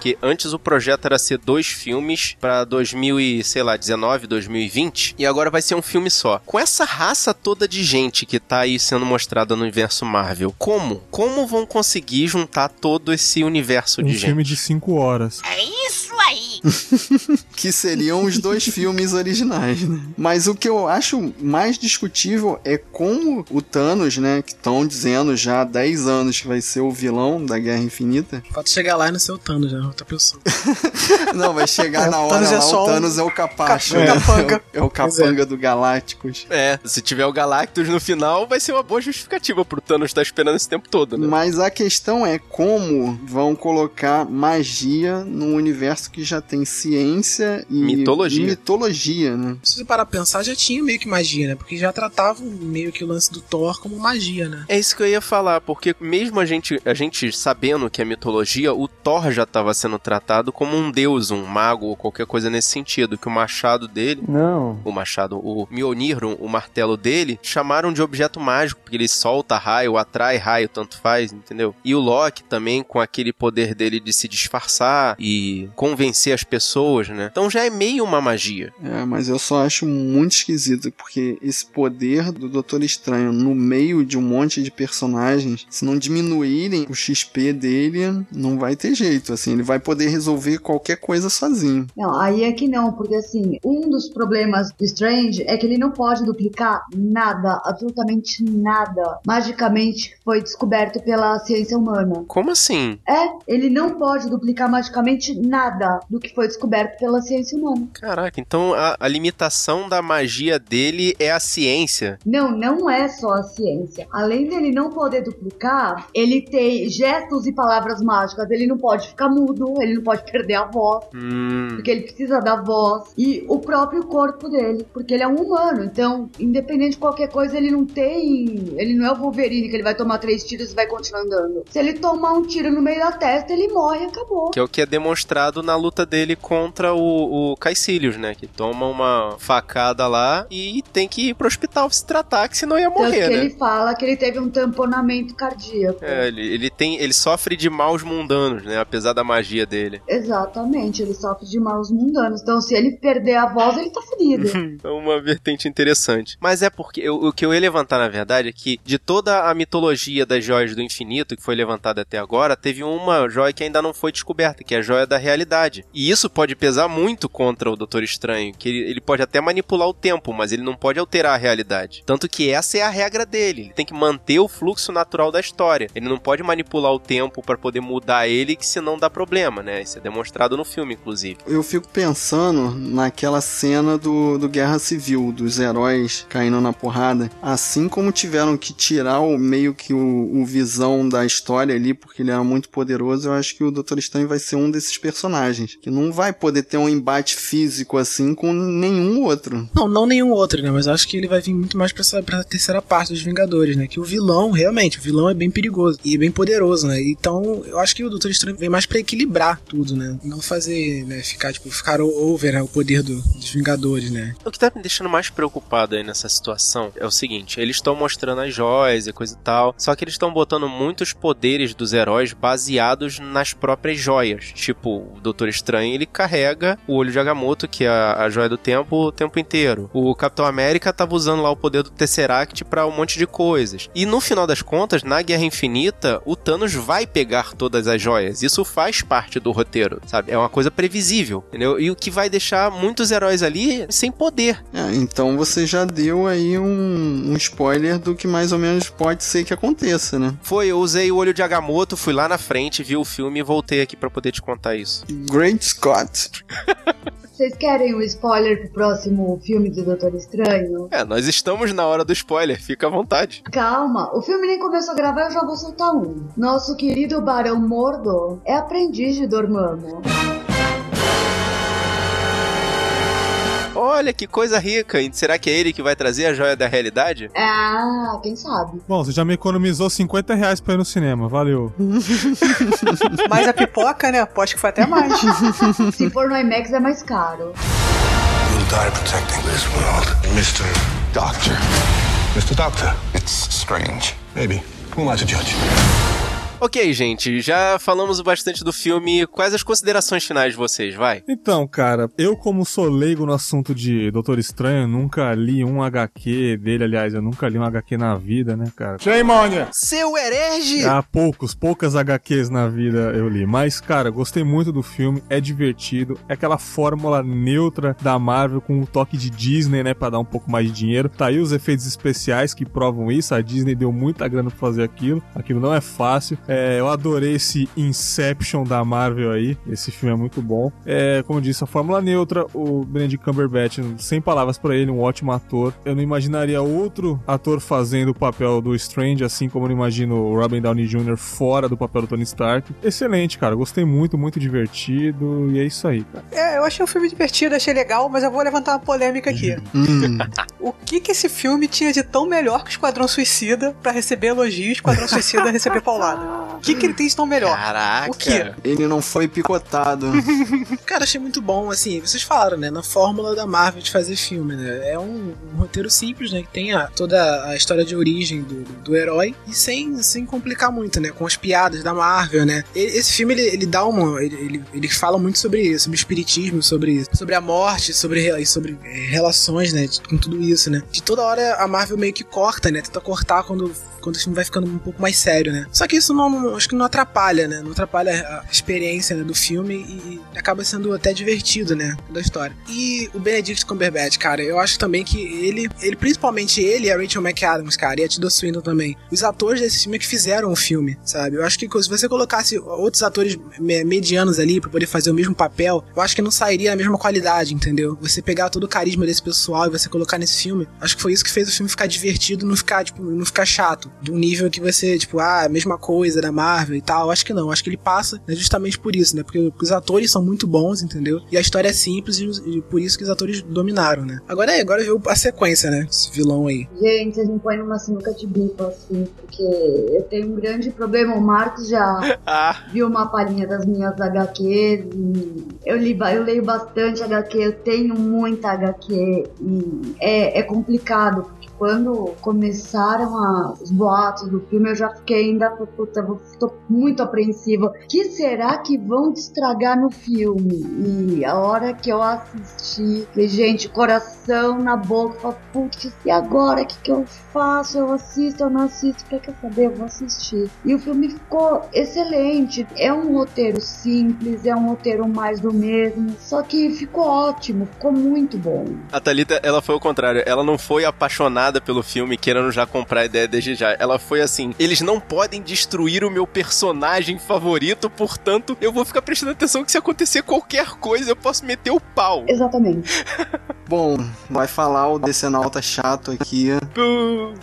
Que antes o projeto era ser dois filmes pra 2000 e, sei lá, 19, 2020, e agora vai ser um filme só. Com essa raça toda de gente que tá aí sendo mostrada no universo Marvel, como? Como vão conseguir juntar todo esse universo Um de gente? filme de 5 horas. É isso aí! que seriam os dois filmes originais, né? Mas o que eu acho mais discutível é como o Thanos, né, que estão dizendo já há 10 anos que vai ser o vilão da Guerra Infinita. Pode chegar lá e não ser o Thanos, né? Outra pessoa. Não, vai chegar É, na o hora Thanos é lá, só o um Thanos é o capacho. ca- né? capanga. É o, é o capanga do Galácticos. É, se tiver o Galactus no final, vai ser uma boa justificativa pro Thanos estar esperando esse tempo todo, né? Mas a questão é como vão colocar magia num universo que já tem ciência e Mitologia. e mitologia, né? Se você parar pra pensar, já tinha meio que magia, né? Porque já tratavam meio que o lance do Thor como magia, né? É isso que eu ia falar, porque mesmo a gente, a gente sabendo que é mitologia, o Thor já estava sendo tratado como um deus, um mago ou qualquer coisa nesse sentido, que o machado dele, Não. o machado, o Mjolnir, o martelo dele, chamaram de objeto mágico, porque ele solta raio, atrai raio, tanto faz, entendeu? E o Loki também com aquele poder dele de se disfarçar e convencer as pessoas, né? Então já é meio uma magia. É, mas eu só acho muito esquisito, porque esse poder do Doutor Estranho no meio de um monte de personagens, se não diminuírem o XP dele, não vai ter jeito, assim, ele vai poder resolver qualquer coisa sozinho. Não, aí é que não, porque assim, um dos problemas do Strange é que ele não pode duplicar nada, absolutamente nada, magicamente foi descoberto pela ciência humana. Como assim? É, ele não pode duplicar magicamente nada do que foi descoberto pela ciência humana. Caraca, então a, a limitação da magia dele é a ciência. Não, não é só a ciência. Além dele não poder duplicar, ele tem gestos e palavras mágicas. Ele não pode ficar mudo, ele não pode perder a voz, Hum. porque ele precisa da voz. E o próprio corpo dele, porque ele é um humano. Então, independente de qualquer coisa, ele não tem. Ele não é o Wolverine que ele vai tomar três tiros e vai continuar andando. Se ele tomar um tiro no meio da testa, ele morre e acabou. Que é o que é demonstrado na luta dele contra o, o Caecilius, né? Que toma uma facada lá e tem que ir pro hospital se tratar, que senão ia Tanto morrer, que né? ele fala que ele teve um tamponamento cardíaco. É, ele, ele tem. Ele sofre de maus mundanos, né? Apesar da magia dele. Exatamente, ele sofre de maus mundanos. Então, se ele perder a voz, ele tá ferido. É uma vertente interessante. Mas é porque eu- o que eu ia levantar, na verdade, é que de toda a mitologia das joias do infinito que foi levantada até agora, teve uma joia que ainda não foi descoberta, que é a joia da realidade. E isso pode pesar muito contra o Doutor Estranho, que ele, ele pode até manipular o tempo, mas ele não pode alterar a realidade. Tanto que essa é a regra dele. Ele tem que manter o fluxo natural da história. Ele não pode manipular o tempo para poder mudar ele, que senão dá problema, né? Isso é demonstrado no filme, inclusive. Eu fico pensando naquela cena do, do Guerra Civil, dos heróis caindo na porrada. Assim como tiveram que tirar o meio que o, o visão da história ali, porque ele era muito poderoso, eu acho que o Doutor Estranho vai ser um desses personagens. Que não vai poder ter um embate físico assim com nenhum outro. Não, não nenhum outro, né? Mas acho que ele vai vir muito mais pra, essa, pra terceira parte dos Vingadores, né? Que o vilão, realmente, o vilão é bem perigoso e bem poderoso, né? Então, eu acho que o Doutor Estranho vem mais pra equilibrar tudo, né? Não fazer, né? Ficar, tipo, ficar over né? o poder do- dos Vingadores, né? O que tá me deixando mais preocupado aí nessa situação é o seguinte: eles estão mostrando as joias e coisa e tal, só que eles estão botando muitos poderes dos heróis baseados nas próprias joias. Tipo, o Doutor Estranho ele carrega o olho de Agamotto, que é a, a joia do tempo, o tempo inteiro. O Capitão América tava usando lá o poder do Tesseract pra um monte de coisas. E no final das contas, na Guerra Infinita, o Thanos vai pegar todas as joias. Isso faz parte do roteiro, sabe? É uma coisa previsível, entendeu? E o que vai deixar muitos heróis ali sem poder. É, então você já deu aí um, um spoiler do que mais ou menos pode ser que aconteça, né? Foi, eu usei o olho de Agamotto, fui lá na frente, vi o filme e voltei aqui pra poder te contar isso. Great Scott. Vocês querem um spoiler pro próximo filme do Doutor Estranho? É, nós estamos na hora do spoiler, fica à vontade. Calma, o filme nem começou a gravar, eu já vou soltar um. Nosso querido Barão Mordo é aprendiz de Dormammu. Olha que coisa rica, e será que é ele que vai trazer a joia da realidade? Ah, quem sabe? Bom, você já me economizou 50 reais pra ir no cinema, valeu. Mas a pipoca, né? Aposto que foi até mais. Se for no IMAX é mais caro. You'll die protecting this world. Mr. Doctor. Mr. Doctor. It's strange. Maybe. Who am I to judge? Ok, gente, já falamos bastante do filme. Quais as considerações finais de vocês, vai? Então, cara, eu como sou leigo no assunto de Doutor Estranho, nunca li um HQ dele, aliás, eu nunca li um HQ na vida, né, cara? Seu herege! Há poucos, poucas HQs na vida eu li. Mas, cara, gostei muito do filme, é divertido. É aquela fórmula neutra da Marvel com um toque de Disney, né? Pra dar um pouco mais de dinheiro. Tá aí os efeitos especiais que provam isso. A Disney deu muita grana pra fazer aquilo. Aquilo não é fácil. É, eu adorei esse Inception da Marvel aí. Esse filme é muito bom. É, como eu disse, a fórmula neutra. O Benedict Cumberbatch, sem palavras pra ele, um ótimo ator. Eu não imaginaria outro ator fazendo o papel do Strange, assim como eu não imagino o Robin Downey Jr. fora do papel do Tony Stark. Excelente, cara. Gostei muito, muito divertido. E é isso aí, cara. É, eu achei um filme divertido, achei legal, mas eu vou levantar uma polêmica aqui. Hum. O que que esse filme tinha de tão melhor que o Esquadrão Suicida pra receber elogios, Esquadrão Suicida receber paulada? O que, que ele tem de tão melhor? Caraca. O quê? Ele não foi picotado. Cara, achei muito bom, assim, vocês falaram, né, na fórmula da Marvel de fazer filme, né, é um, um roteiro simples, né, que tem a, toda a história de origem do, do herói e sem, sem complicar muito, né, com as piadas da Marvel, né. E- Esse filme, ele, ele dá uma, ele, ele, ele fala muito sobre isso, sobre espiritismo, sobre, sobre a morte, sobre, re- sobre é, relações, né, de- com tudo isso, né. De toda hora a Marvel meio que corta, né, tenta cortar quando quando o filme vai ficando um pouco mais sério, né? Só que isso não, acho que não atrapalha, né? Não atrapalha a experiência né, do filme e, acaba sendo até divertido, né? Da história. E o Benedict Cumberbatch, cara, eu acho também que ele, ele principalmente ele e a Rachel McAdams, cara, e a Tilda Swinton também, os atores desse filme é que fizeram o filme, sabe? Eu acho que se você colocasse outros atores me- medianos ali pra poder fazer o mesmo papel, eu acho que não sairia a mesma qualidade, entendeu? Você pegar todo o carisma desse pessoal e você colocar nesse filme, acho que foi isso que fez o filme ficar divertido, não ficar, tipo, não ficar chato. De um nível que você, tipo, ah, a mesma coisa da Marvel e tal. Acho que não. Acho que ele passa né, justamente por isso, né? Porque os atores são muito bons, entendeu? E a história é simples e, e por isso que os atores dominaram, né? Agora é, agora viu a sequência, né? Esse vilão aí. Gente, vocês me põem numa sinuca de bico, assim, porque eu tenho um grande problema. O Marcos já Ah, viu uma palhinha das minhas HQs e eu, li, eu leio bastante HQ, eu tenho muita HQ e é, é complicado, porque quando começaram a- os boatos do filme, eu já fiquei ainda, puta, eu tô muito apreensiva. O que será que vão estragar no filme? E a hora que eu assisti, falei, gente, coração na boca, falei, putz, e agora? O que, que eu faço? Eu assisto, eu não assisto? Quer, quer saber? Eu vou assistir. E o filme ficou excelente. É um roteiro simples, é um roteiro mais do mesmo, só que ficou ótimo, ficou muito bom. a Thalita, ela foi o contrário. Ela não foi apaixonada pelo filme, querendo já comprar a ideia desde já. Ela foi assim: eles não podem destruir o meu personagem favorito, portanto, eu vou ficar prestando atenção que se acontecer qualquer coisa, eu posso meter o pau. Exatamente. Bom, vai falar o decenalta chato aqui.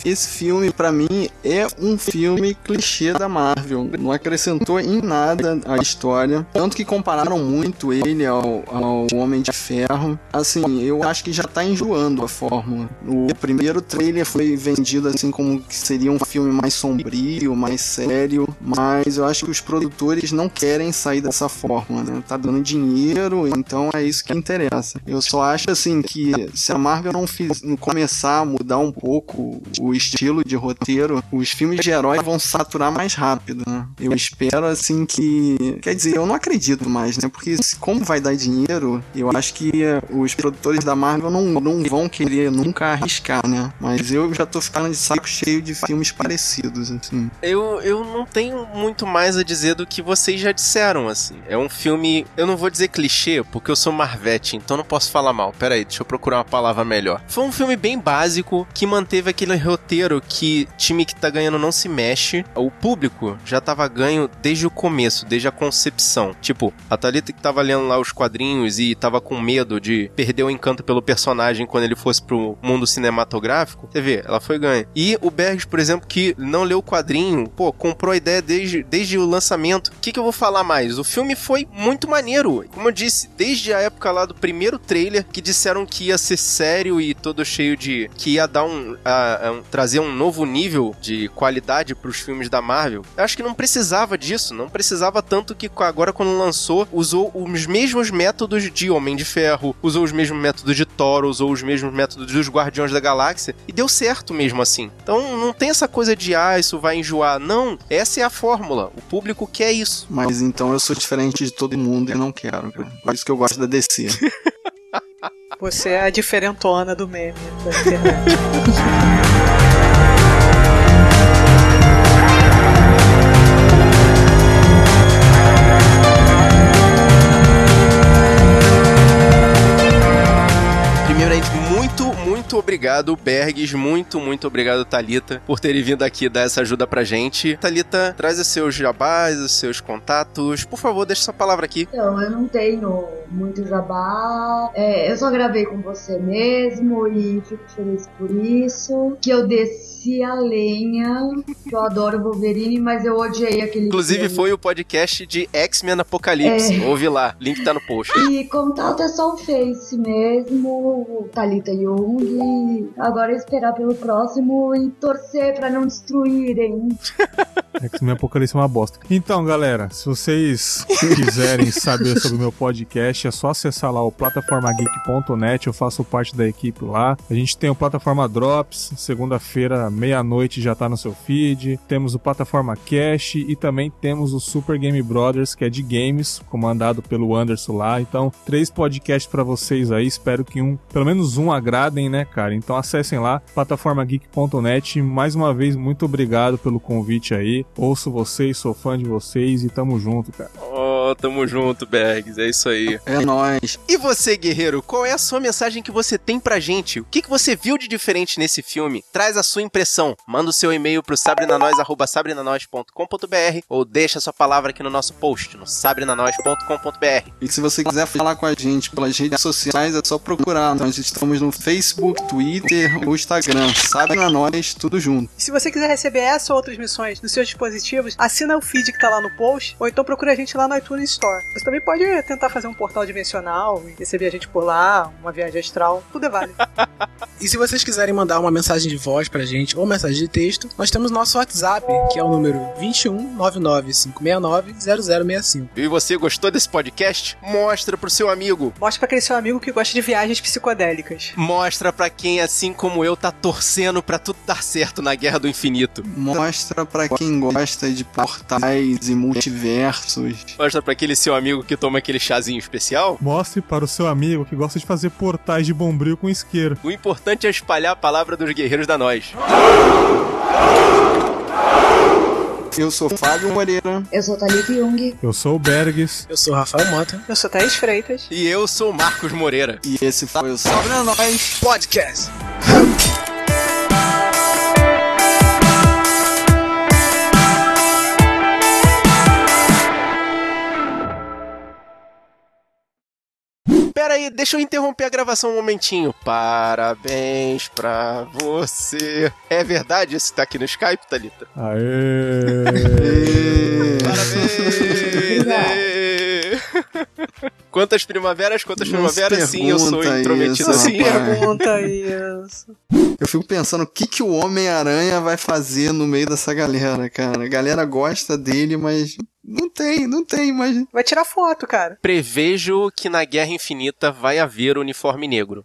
Esse filme, pra mim, é um filme clichê da Marvel. Não acrescentou em nada a história. Tanto que compararam muito ele ao, ao Homem de Ferro. Assim, eu acho que já tá enjoando a fórmula. O primeiro trailer foi vendido assim como que seria um filme mais sombrio, mais sério. Mas eu acho que os produtores não querem sair dessa fórmula, né? Tá dando dinheiro, então é isso que interessa. Eu só acho assim que se a Marvel não, fiz, não começar a mudar um pouco o estilo de roteiro, os filmes de herói vão saturar mais rápido, né? Eu espero assim que. Quer dizer, eu não acredito mais, né? Porque como vai dar dinheiro, eu acho que os produtores da Marvel não, não vão querer nunca arriscar, né? Mas eu já tô ficando de saco cheio de filmes parecidos, assim. Eu, eu não tenho muito mais a dizer do que vocês já disseram, assim. É um filme. Eu não vou dizer clichê, porque eu sou Marvete, então não posso falar mal. Pera aí, deixa eu procurar uma palavra melhor. Foi um filme bem básico que manteve aquele roteiro que time que tá ganhando não se mexe. O público já tava ganho desde o começo, desde a concepção. Tipo, a Thalita que tava lendo lá os quadrinhos e tava com medo de perder o encanto pelo personagem quando ele fosse pro mundo cinematográfico, você vê, ela foi ganha. E o Bergs, por exemplo, que não leu o quadrinho, pô, comprou a ideia desde, desde o lançamento. O que, que eu vou falar mais? O filme foi muito maneiro. Como eu disse, desde a época lá do primeiro trailer, que disseram que ia ser sério e todo cheio de. que ia dar um. a- a- um- trazer um novo nível de qualidade pros filmes da Marvel. Eu acho que não precisava disso. Não precisava tanto que agora, quando lançou, usou os mesmos métodos de Homem de Ferro, usou os mesmos métodos de Thor, usou os mesmos métodos dos Guardiões da Galáxia e deu certo mesmo assim. Então não tem essa coisa de ah, isso vai enjoar. Não, essa é a fórmula. O público quer isso. Mas então eu sou diferente de todo mundo e não quero, cara. Por isso que eu gosto da DC. Você é a diferentona do meme da internet. Muito, obrigado, Bergs. Muito, muito obrigado, Talita, por terem vindo aqui dar essa ajuda pra gente. Talita, traz os seus jabás, os seus contatos. Por favor, deixa sua palavra aqui. Então, eu não tenho muito jabá. É, eu só gravei com você mesmo e fico feliz por isso. Que eu desci a lenha. Que eu adoro Wolverine, mas eu odiei aquele Inclusive, filme. foi o podcast de X-Men Apocalipse. É. Ouve lá, link tá no post. E contato é só o Face mesmo, Thalita Young. E agora é esperar pelo próximo e torcer pra não destruírem. X-Men Apocalipse é uma bosta. Então, galera, se vocês quiserem saber sobre o meu podcast, é só acessar lá o plataformageek.net. Eu faço parte da equipe lá. A gente tem o Plataforma Drops, segunda-feira, meia-noite já tá no seu feed. Temos o Plataforma Cash e também temos o Super Game Brothers, que é de games, comandado pelo Anderson lá. Então, três podcasts para vocês aí. Espero que um, pelo menos um agradem, né, cara? Então acessem lá, plataformageek.net. Mais uma vez, muito obrigado pelo convite aí. Ouço vocês, sou fã de vocês e tamo junto, cara. Oh, tamo junto, Bergs. É isso aí. É nóis. E você, guerreiro, qual é a sua mensagem que você tem pra gente? O que, que você viu de diferente nesse filme? Traz a sua impressão. Manda o seu e-mail pro sabrinanois.sabrinanois.com.br ou deixa a sua palavra aqui no nosso post, no sabrinanois.com.br. E se você quiser falar com a gente pelas redes sociais, é só procurar. Nós estamos no Facebook, Twitter ou Instagram. Sabe na nós, tudo junto. E se você quiser receber essa ou outras missões nos seus dispositivos, assina o feed que tá lá no post, ou então procura a gente lá no iTunes Store. Você também pode tentar fazer um portal dimensional receber a gente por lá, uma viagem astral, tudo é válido. E se vocês quiserem mandar uma mensagem de voz pra gente ou mensagem de texto, nós temos nosso WhatsApp, que é o número 21 99569 0065. E você gostou desse podcast? Mostra pro seu amigo. Mostra pra aquele seu amigo que gosta de viagens psicodélicas. Mostra pra quem, assim como eu, tá torcendo pra tudo dar certo na Guerra do Infinito. Mostra pra quem gosta de portais e multiversos. Mostra pra aquele seu amigo que toma aquele chazinho especial. Mostre para o seu amigo que gosta de fazer portais de bombril com isqueiro. O importante é espalhar a palavra dos guerreiros da nós. Eu sou Fábio Moreira. Eu sou Thalita Jung. Eu sou o Bergs. Eu sou o Rafael Mota. Eu sou Thaís Freitas. E eu sou o Marcos Moreira. E esse foi o Sobre Nós Podcast. Pera aí, deixa eu interromper a gravação um momentinho. Parabéns pra você. É verdade isso tá aqui no Skype, Thalita? Aê! Parabéns! Quantas primaveras, quantas Não primaveras? Sim, eu sou intrometido isso, assim. Pergunta isso. Eu fico pensando o que, que o Homem-Aranha vai fazer no meio dessa galera, cara. A galera gosta dele, mas não tem, não tem, mas. Vai tirar foto, cara. Prevejo que na Guerra Infinita vai haver uniforme negro.